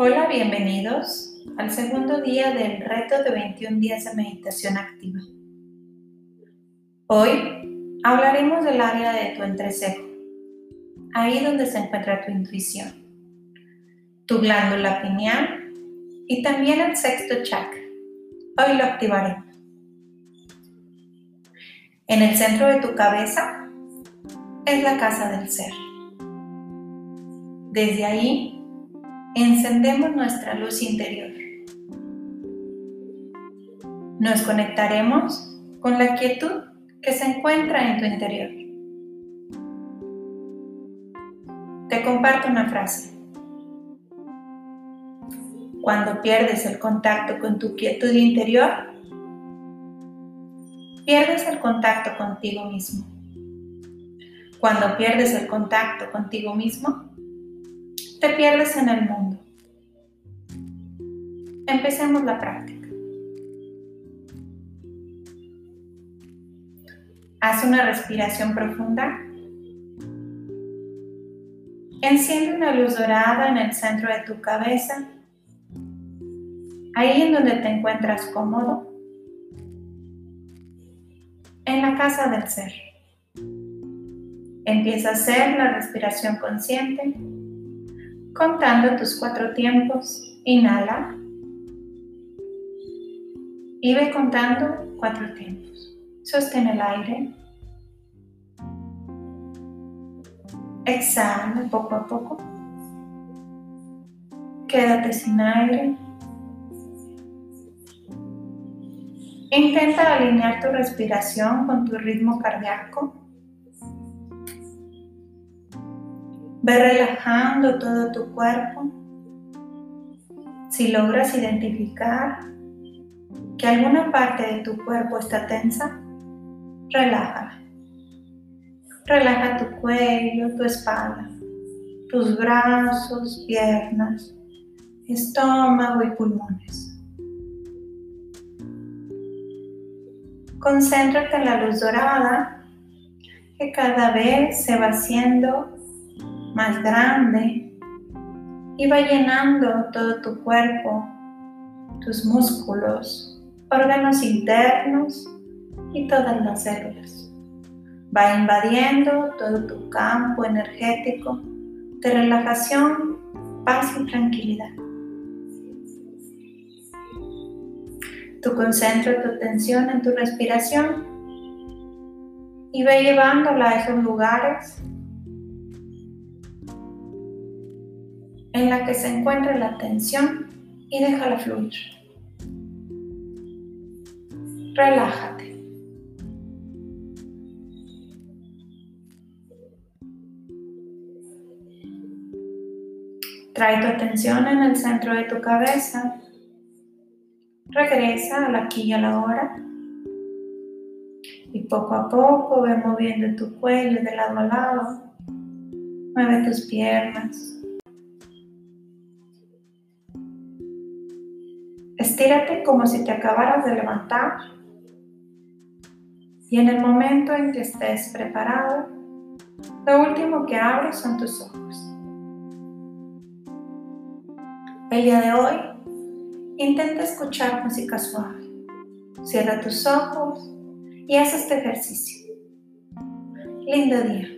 Hola, bienvenidos al segundo día del reto de 21 días de meditación activa. Hoy hablaremos del área de tu entrecejo, ahí donde se encuentra tu intuición, tu glándula pineal y también el sexto chakra. Hoy lo activaremos. En el centro de tu cabeza es la casa del ser. Desde ahí encendemos nuestra luz interior. Nos conectaremos con la quietud que se encuentra en tu interior. Te comparto una frase. Cuando pierdes el contacto con tu quietud interior, pierdes el contacto contigo mismo. Cuando pierdes el contacto contigo mismo, te pierdes en el mundo. Empecemos la práctica. Haz una respiración profunda. Enciende una luz dorada en el centro de tu cabeza, ahí en donde te encuentras cómodo, en la casa del ser. Empieza a hacer la respiración consciente contando tus cuatro tiempos. Inhala. Y ve contando cuatro tiempos. Sostén el aire. Exhala poco a poco. Quédate sin aire. Intenta alinear tu respiración con tu ritmo cardíaco. Ve relajando todo tu cuerpo. Si logras identificar que alguna parte de tu cuerpo está tensa, relájala. Relaja tu cuello, tu espalda, tus brazos, piernas, estómago y pulmones. Concéntrate en la luz dorada que cada vez se va haciendo más grande y va llenando todo tu cuerpo, tus músculos, órganos internos y todas las células. Va invadiendo todo tu campo energético de relajación, paz y tranquilidad. Tú concentra tu atención en tu respiración y ve llevándola a esos lugares en la que se encuentra la tensión y déjala fluir. Relájate. Trae tu atención en el centro de tu cabeza. Regresa a la aquí y a la hora. Y poco a poco ve moviendo tu cuello de lado a lado. Mueve tus piernas, Estírate como si te acabaras de levantar y en el momento en que estés preparado, lo último que abres son tus ojos. El día de hoy, intenta escuchar música suave. Cierra tus ojos y haz este ejercicio. Lindo día.